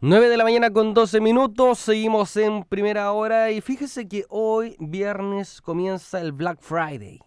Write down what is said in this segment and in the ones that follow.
9 de la mañana con 12 minutos, seguimos en primera hora y fíjese que hoy viernes comienza el Black Friday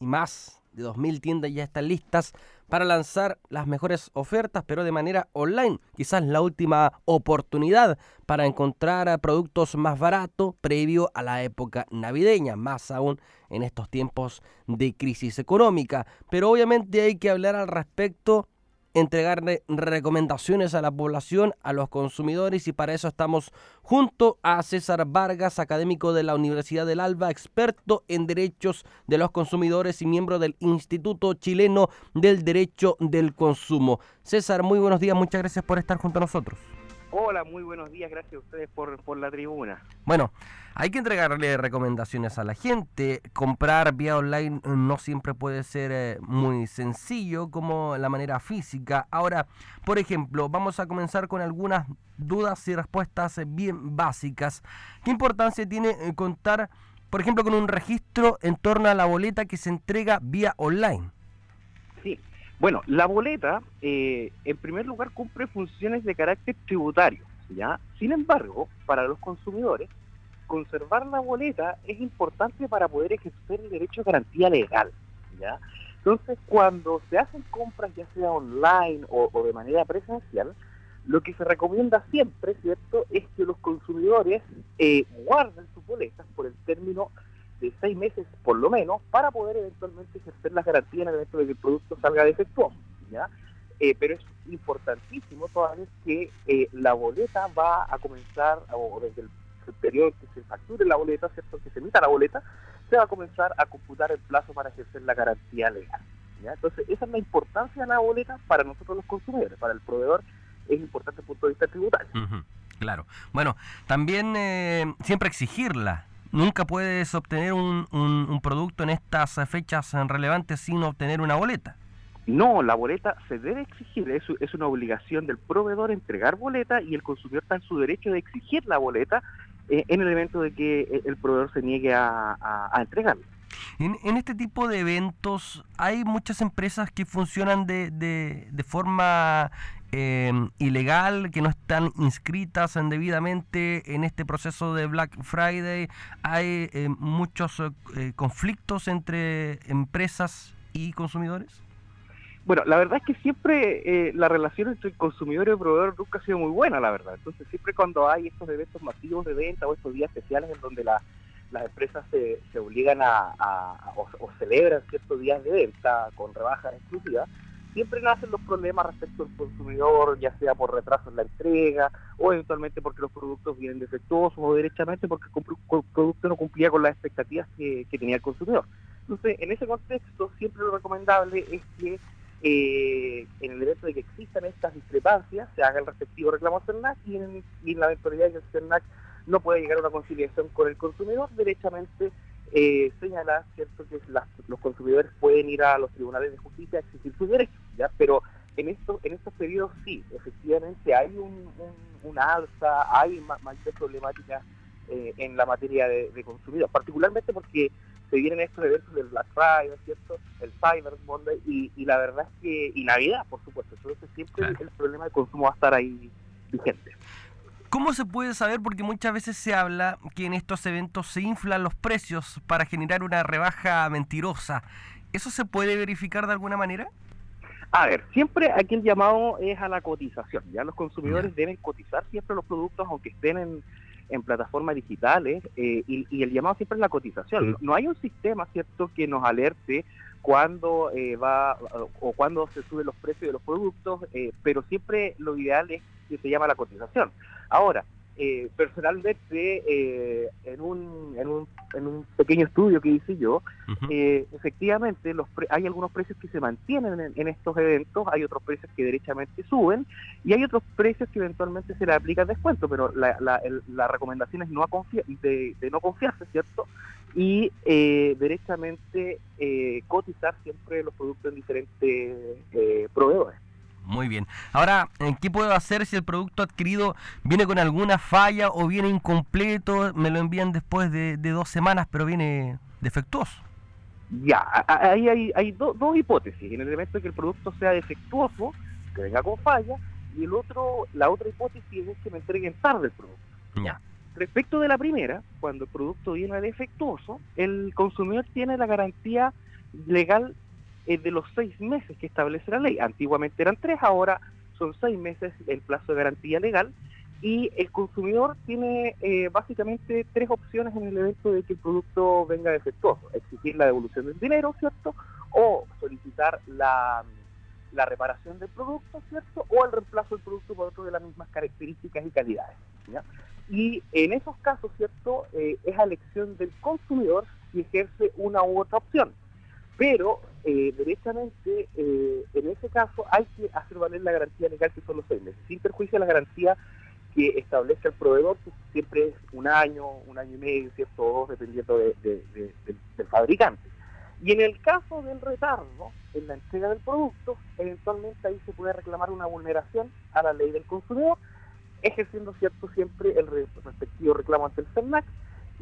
y más de 2.000 tiendas ya están listas para lanzar las mejores ofertas, pero de manera online. Quizás la última oportunidad para encontrar productos más baratos previo a la época navideña, más aún en estos tiempos de crisis económica. Pero obviamente hay que hablar al respecto entregarle recomendaciones a la población, a los consumidores y para eso estamos junto a César Vargas, académico de la Universidad del Alba, experto en derechos de los consumidores y miembro del Instituto Chileno del Derecho del Consumo. César, muy buenos días, muchas gracias por estar junto a nosotros. Hola, muy buenos días, gracias a ustedes por, por la tribuna. Bueno, hay que entregarle recomendaciones a la gente. Comprar vía online no siempre puede ser eh, muy sencillo como la manera física. Ahora, por ejemplo, vamos a comenzar con algunas dudas y respuestas eh, bien básicas. ¿Qué importancia tiene eh, contar, por ejemplo, con un registro en torno a la boleta que se entrega vía online? Sí, bueno, la boleta, eh, en primer lugar, cumple funciones de carácter tributario, ¿ya? Sin embargo, para los consumidores, conservar la boleta es importante para poder ejercer el derecho a garantía legal, ¿ya? Entonces, cuando se hacen compras, ya sea online o, o de manera presencial, lo que se recomienda siempre, ¿cierto?, es que los consumidores eh, guarden sus boletas por el término de seis meses por lo menos para poder eventualmente ejercer las garantías en el evento de que el producto salga defectuoso. ¿ya? Eh, pero es importantísimo toda vez que eh, la boleta va a comenzar, o desde el, periodo que se facture la boleta, ¿cierto? que se emita la boleta, se va a comenzar a computar el plazo para ejercer la garantía legal. ¿ya? Entonces, esa es la importancia de la boleta para nosotros los consumidores, para el proveedor es importante desde el punto de vista tributario. Claro. Bueno, también eh, siempre exigirla, nunca puedes obtener un, un, un, producto en estas fechas relevantes sin obtener una boleta. No, la boleta se debe exigir, es, es una obligación del proveedor entregar boleta y el consumidor está en su derecho de exigir la boleta eh, en el evento de que el proveedor se niegue a, a, a entregarla. En, en, este tipo de eventos hay muchas empresas que funcionan de, de, de forma eh, ilegal, que no están inscritas debidamente en este proceso de Black Friday. Hay eh, muchos conflictos entre empresas y consumidores. Bueno, la verdad es que siempre eh, la relación entre el consumidor y el proveedor nunca ha sido muy buena, la verdad. Entonces, siempre cuando hay estos eventos masivos de venta o estos días especiales en donde la, las empresas se, se obligan a o, o, celebran ciertos días de venta con rebajas exclusivas, siempre nacen los problemas respecto al consumidor, ya sea por retraso en la entrega o eventualmente porque los productos vienen defectuosos o derechamente porque el producto no cumplía con las expectativas que, tenía el consumidor. Entonces, en ese contexto, siempre lo recomendable es que eh, en el evento de que existan estas discrepancias, se haga el respectivo reclamo a CERNAC y en, y en la eventualidad de que el CERNAC no pueda llegar a una conciliación con el consumidor, derechamente eh, señala cierto que las, los consumidores pueden ir a los tribunales de justicia a exigir sus derechos, ¿ya? pero en estos en estos periodos sí, efectivamente hay un, alza, hay mayores problemáticas eh, en la materia de, de consumidor, particularmente porque se vienen estos eventos del Black Friday, ¿cierto? El Cyber Monday y, y, la verdad es que, y Navidad, por supuesto, entonces siempre claro. el, el problema de consumo va a estar ahí vigente. ¿Cómo se puede saber? Porque muchas veces se habla que en estos eventos se inflan los precios para generar una rebaja mentirosa. ¿Eso se puede verificar de alguna manera? A ver, siempre aquí el llamado es a la cotización. Ya los consumidores yeah. deben cotizar siempre los productos, aunque estén en, en plataformas digitales, eh, y, y, el llamado siempre es la cotización. No, no hay un sistema, ¿cierto?, que nos alerte cuando eh, va o cuando se suben los precios de los productos, eh, pero siempre lo ideal es que se llama la cotización. Ahora, eh, personalmente, eh, en, un, en, un, en un pequeño estudio que hice yo, uh -huh. efectivamente los hay algunos precios que se mantienen en, en, estos eventos, hay otros precios que derechamente suben y hay otros precios que eventualmente se le aplica descuento, pero la, la, el, la recomendación es no a confiar, de, de no confiarse, ¿cierto? y eh, derechamente eh, cotizar siempre los productos en diferentes eh, proveedores. Muy bien. Ahora, ¿qué puedo hacer si el producto adquirido viene con alguna falla o viene incompleto? Me lo envían después de, de dos semanas, pero viene defectuoso. Ya, ahí hay, hay do, dos hipótesis. En el evento de que el producto sea defectuoso, que venga con falla, y el otro, la otra hipótesis es que me entreguen tarde el producto. Ya. Respecto de la primera, cuando el producto viene defectuoso, el consumidor tiene la garantía legal eh, de los seis meses que establece la ley. Antiguamente eran tres, ahora son seis meses el plazo de garantía legal y el consumidor tiene eh, básicamente tres opciones en el evento de que el producto venga defectuoso. Exigir la devolución del dinero, ¿cierto? O solicitar la, la reparación del producto, ¿cierto? O el reemplazo del producto por otro de las mismas características y calidades. Y en esos casos, ¿cierto? Eh, es a elección del consumidor si ejerce una u otra opción. Pero, eh, derechamente, eh, en ese caso hay que hacer valer la garantía legal que son los seis meses, sin perjuicio de la garantía que establece el proveedor, que siempre es un año, un año y medio, ¿cierto? Dos, dependiendo de, de, de, del fabricante. Y en el caso del retardo en la entrega del producto, eventualmente ahí se puede reclamar una vulneración a la ley del consumidor, ejerciendo cierto siempre el respectivo reclamo ante el CERNAC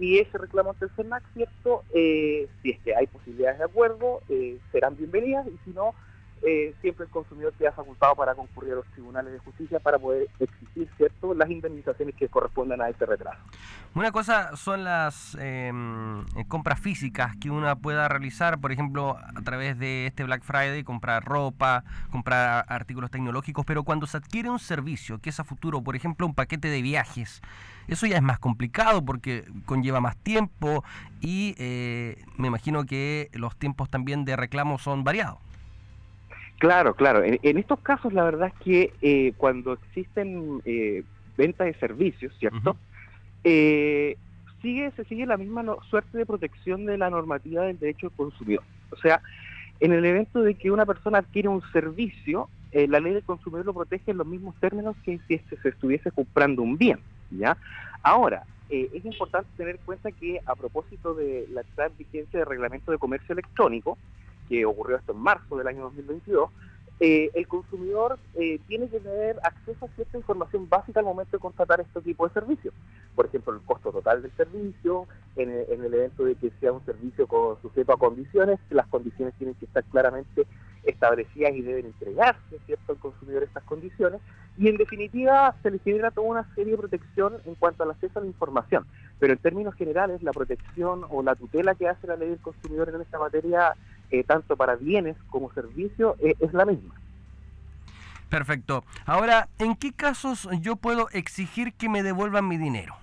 y ese reclamo ante el CERNAC, cierto, eh, si es que hay posibilidades de acuerdo, eh, serán bienvenidas y si no, eh, siempre el consumidor queda facultado para concurrir a los tribunales de justicia para poder exigir cierto las indemnizaciones que correspondan a ese retraso. Una cosa son las eh, compras físicas que uno pueda realizar, por ejemplo, a través de este Black Friday, comprar ropa, comprar artículos tecnológicos, pero cuando se adquiere un servicio que es a futuro, por ejemplo, un paquete de viajes, eso ya es más complicado porque conlleva más tiempo y eh, me imagino que los tiempos también de reclamo son variados. Claro, claro. En, en, estos casos la verdad es que eh, cuando existen eh, ventas de servicios, ¿cierto? Uh -huh. eh, sigue, se sigue la misma no, suerte de protección de la normativa del derecho del consumidor. O sea, en el evento de que una persona adquiere un servicio, eh, la ley del consumidor lo protege en los mismos términos que si este se estuviese comprando un bien, ¿ya? Ahora, eh, es importante tener en cuenta que a propósito de la entrada en vigencia del reglamento de comercio electrónico, que ocurrió esto en marzo del año 2022, eh, el consumidor eh, tiene que tener acceso a cierta información básica al momento de contratar este tipo de servicios. Por ejemplo, el costo total del servicio, en el, en el evento de que sea un servicio con, sujeto a condiciones, las condiciones tienen que estar claramente establecidas y deben entregarse ¿cierto? al consumidor estas condiciones. Y en definitiva se le genera toda una serie de protección en cuanto al acceso a la información. Pero en términos generales, la protección o la tutela que hace la ley del consumidor en esta materia eh, tanto para bienes como servicios, eh, es la misma. Perfecto. Ahora, ¿en qué casos yo puedo exigir que me devuelvan mi dinero?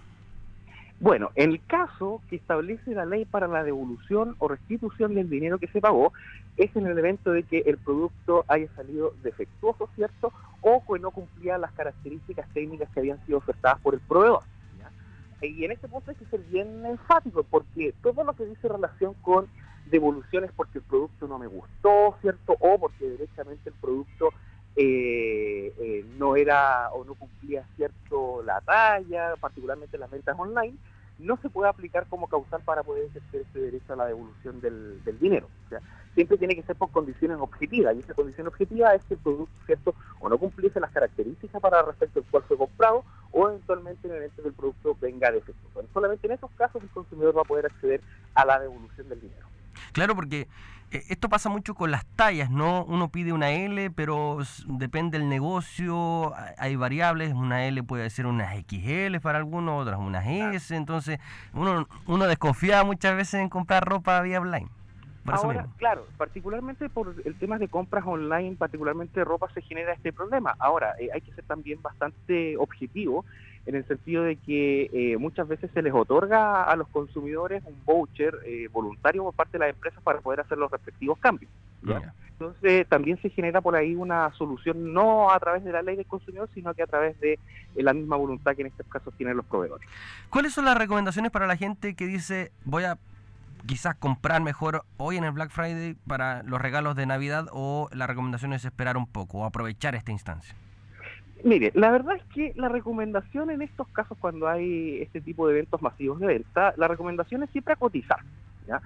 Bueno, en el caso que establece la ley para la devolución o restitución del dinero que se pagó, es en el evento de que el producto haya salido defectuoso, ¿cierto? O que no cumplía las características técnicas que habían sido ofertadas por el proveedor. ¿ya? Y en este punto hay que ser bien enfático, porque todo lo que dice relación con devoluciones porque el producto no me gustó, ¿cierto? O porque derechamente el producto eh, eh, no era o no cumplía cierto la talla, particularmente en las ventas online, no se puede aplicar como causal para poder ejercer ese derecho a la devolución del, del dinero. O sea, siempre tiene que ser por condiciones objetivas, y esa condición objetiva es que el producto, ¿cierto? O no cumpliese las características para respecto al cual fue comprado, o eventualmente en el evento del producto venga defectuoso. Solamente en esos casos el consumidor va a poder acceder a la devolución del dinero. Claro, porque eh, esto pasa mucho con las tallas, ¿no? Uno pide una L, pero depende del negocio, hay variables, una L puede ser unas XL para algunos, otras unas S, entonces uno, uno desconfía muchas veces en comprar ropa vía online. Ahora, claro, particularmente por el tema de compras online, particularmente de ropa, se genera este problema. Ahora, eh, hay que ser también bastante objetivo en el sentido de que eh, muchas veces se les otorga a los consumidores un voucher eh, voluntario por parte de las empresas para poder hacer los respectivos cambios. Entonces también se genera por ahí una solución no a través de la ley del consumidor, sino que a través de la misma voluntad que en estos casos tienen los proveedores. ¿Cuáles son las recomendaciones para la gente que dice voy a quizás comprar mejor hoy en el Black Friday para los regalos de Navidad o la recomendación es esperar un poco o aprovechar esta instancia? Mire, la verdad es que la recomendación en estos casos cuando hay este tipo de eventos masivos de venta, la recomendación es siempre a cotizar. ¿ya?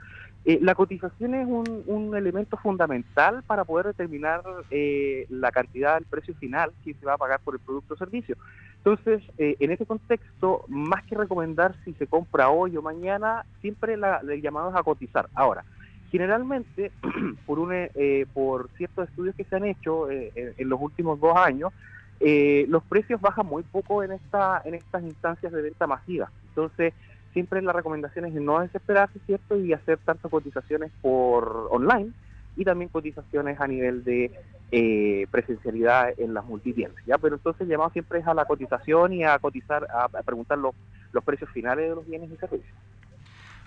Eh, la cotización es un, un, elemento fundamental para poder determinar eh, la cantidad del precio final que se va a pagar por el producto o servicio. Entonces, eh, en este contexto, más que recomendar si se compra hoy o mañana, siempre la, el llamado es a cotizar. Ahora, generalmente, por, un, por ciertos estudios que se han hecho en los últimos dos años, eh, los precios bajan muy poco en, esta, en estas instancias de venta masiva. Entonces, siempre la recomendación es no desesperarse, ¿cierto? Y hacer tantas cotizaciones por online y también cotizaciones a nivel de eh, presencialidad en las multitiendas, ¿ya? Pero entonces llamado siempre es a la cotización y a cotizar, a, preguntar los, los precios finales de los bienes y servicios.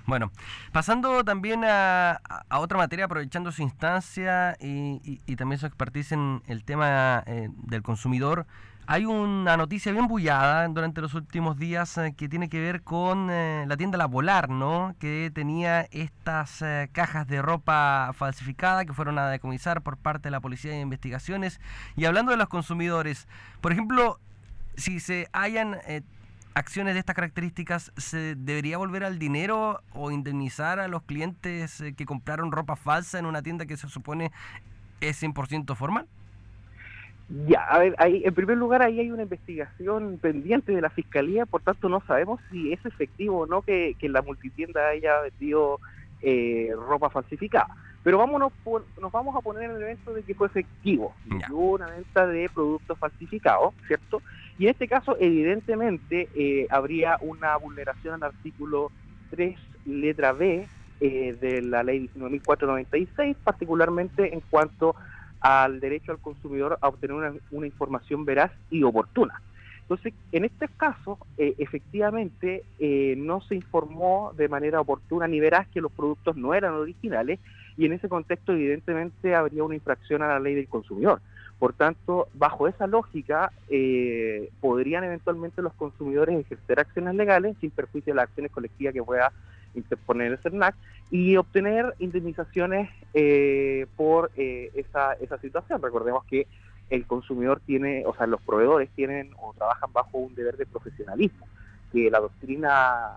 Bueno, pasando también a, otra materia, aprovechando su instancia y, también su expertise en el tema eh, del consumidor, hay una noticia bien bullada durante los últimos días eh, que tiene que ver con eh, la tienda La Polar, ¿no? Que tenía estas cajas de ropa falsificada que fueron a decomisar por parte de la Policía de Investigaciones. Y hablando de los consumidores, por ejemplo, si se hayan acciones de estas características, ¿se debería volver al dinero o indemnizar a los clientes eh, que compraron ropa falsa en una tienda que se supone es 100% formal? Ya, a ver, ahí, en primer lugar, ahí hay una investigación pendiente de la fiscalía, por tanto, no sabemos si es efectivo o no que, la multitienda haya vendido eh, ropa falsificada. Pero vámonos nos vamos a poner en el evento de que fue efectivo. Hubo una venta de productos falsificados, ¿cierto? Y en este caso, evidentemente, eh, habría una vulneración al artículo 3, letra B, eh, de la ley 19.496, particularmente en cuanto al derecho al consumidor a obtener una, información veraz y oportuna. Entonces, en este caso, eh, efectivamente, no se informó de manera oportuna ni veraz que los productos no eran originales y en ese contexto evidentemente habría una infracción a la ley del consumidor. Por tanto, bajo esa lógica, eh, podrían eventualmente los consumidores ejercer acciones legales sin perjuicio de las acciones colectivas que pueda interponer el CERNAC y obtener indemnizaciones eh, por eh, esa, esa situación. Recordemos que el consumidor tiene, o sea, los proveedores tienen o trabajan bajo un deber de profesionalismo, que la doctrina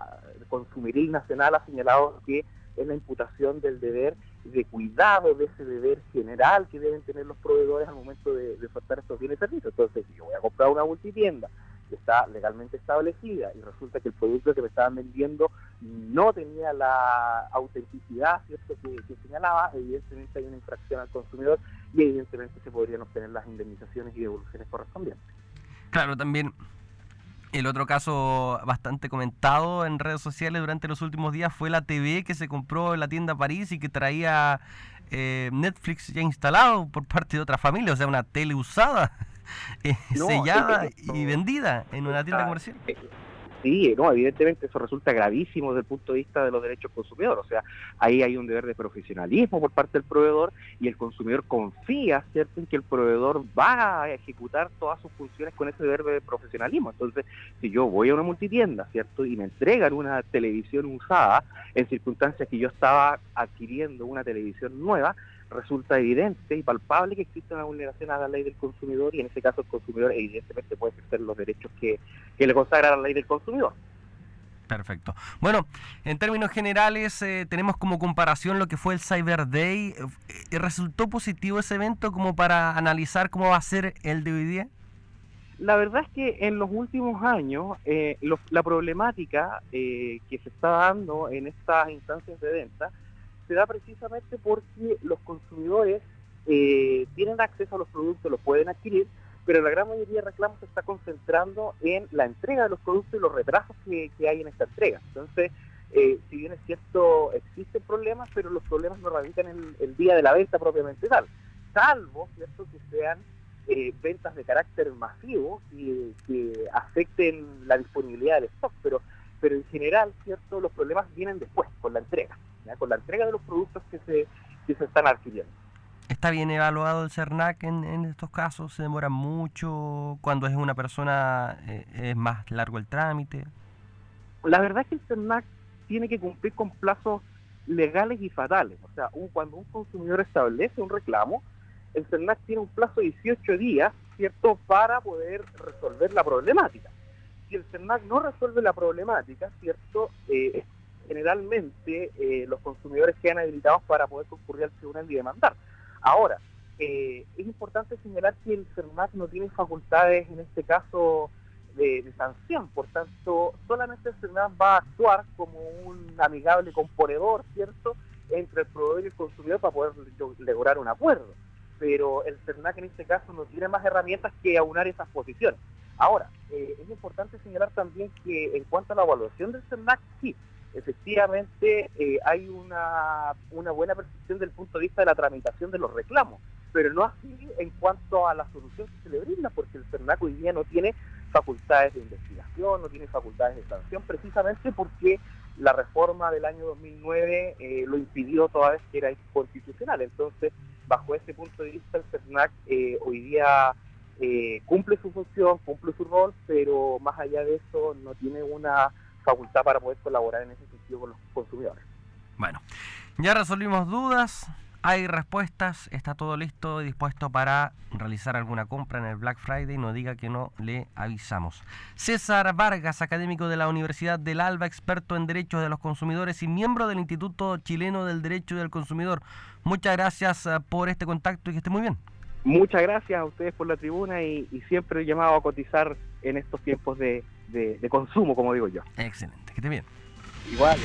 consumiril nacional ha señalado que es la imputación del deber de cuidado de ese deber general que deben tener los proveedores al momento de, de estos bienes y servicios. Entonces, si yo voy a comprar una multitienda que está legalmente establecida y resulta que el producto que me estaban vendiendo no tenía la autenticidad ¿cierto? Que, que, señalaba, evidentemente hay una infracción al consumidor y evidentemente se podrían obtener las indemnizaciones y devoluciones correspondientes. Claro, también el otro caso bastante comentado en redes sociales durante los últimos días fue la TV que se compró en la tienda París y que traía eh, Netflix ya instalado por parte de otra familia, o sea, una tele usada, eh, sellada y vendida en una tienda comercial. Sí, no, evidentemente eso resulta gravísimo desde el punto de vista de los derechos consumidores. O sea, ahí hay un deber de profesionalismo por parte del proveedor y el consumidor confía, ¿cierto?, en que el proveedor va a ejecutar todas sus funciones con ese deber de profesionalismo. Entonces, si yo voy a una multitienda, ¿cierto?, y me entregan una televisión usada en circunstancias que yo estaba adquiriendo una televisión nueva, resulta evidente y palpable que existe una vulneración a la ley del consumidor y en ese caso el consumidor evidentemente puede ejercer los derechos que, le consagra la ley del consumidor. Perfecto. Bueno, en términos generales eh, tenemos como comparación lo que fue el Cyber Day. Eh, ¿Resultó positivo ese evento como para analizar cómo va a ser el de hoy día? La verdad es que en los últimos años eh, la problemática que se está dando en estas instancias de venta se da precisamente porque los consumidores eh, tienen acceso a los productos, los pueden adquirir, pero la gran mayoría de reclamos se está concentrando en la entrega de los productos y los retrasos que, hay en esta entrega. Entonces, eh, si bien es cierto, existen problemas, pero los problemas no radican en el, día de la venta propiamente tal, salvo cierto que sean eh, ventas de carácter masivo y que afecten la disponibilidad del stock, pero pero en general, cierto, los problemas vienen después, con la entrega con la entrega de los productos que se, que se están adquiriendo. ¿Está bien evaluado el CERNAC en, en estos casos? ¿Se demora mucho? ¿Cuando es una persona eh, es más largo el trámite? La verdad es que el CERNAC tiene que cumplir con plazos legales y fatales. O sea, cuando un consumidor establece un reclamo, el CERNAC tiene un plazo de 18 días, ¿cierto?, para poder resolver la problemática. Si el CERNAC no resuelve la problemática, ¿cierto?, eh, generalmente eh, los consumidores quedan habilitados para poder concurrir al tribunal y demandar. Ahora, eh, es importante señalar que el CERNAC no tiene facultades en este caso de, sanción, por tanto, solamente el CERNAC va a actuar como un amigable componedor, ¿cierto?, entre el proveedor y el consumidor para poder lograr un acuerdo. pero el CERNAC en este caso no tiene más herramientas que aunar esas posiciones. Ahora, eh, es importante señalar también que en cuanto a la evaluación del CERNAC, sí, efectivamente eh, hay una, una buena percepción del punto de vista de la tramitación de los reclamos, pero no así en cuanto a la solución que se le brinda, porque el CERNAC hoy día no tiene facultades de investigación, no tiene facultades de sanción, precisamente porque la reforma del año 2009 eh, lo impidió toda vez que era inconstitucional. Entonces, bajo ese punto de vista, el CERNAC eh, hoy día eh, cumple su función, cumple su rol, pero más allá de eso no tiene una facultad para poder colaborar en ese sentido con los consumidores. Bueno, ya resolvimos dudas, hay respuestas, está todo listo y dispuesto para realizar alguna compra en el Black Friday. No diga que no le avisamos. César Vargas, académico de la Universidad del Alba, experto en derechos de los consumidores y miembro del Instituto Chileno del Derecho del Consumidor. Muchas gracias eh, por este contacto y que esté muy bien. Muchas gracias a ustedes por la tribuna y, siempre he llamado a cotizar en estos tiempos de, de consumo, como digo yo. Excelente, que esté bien. Igual.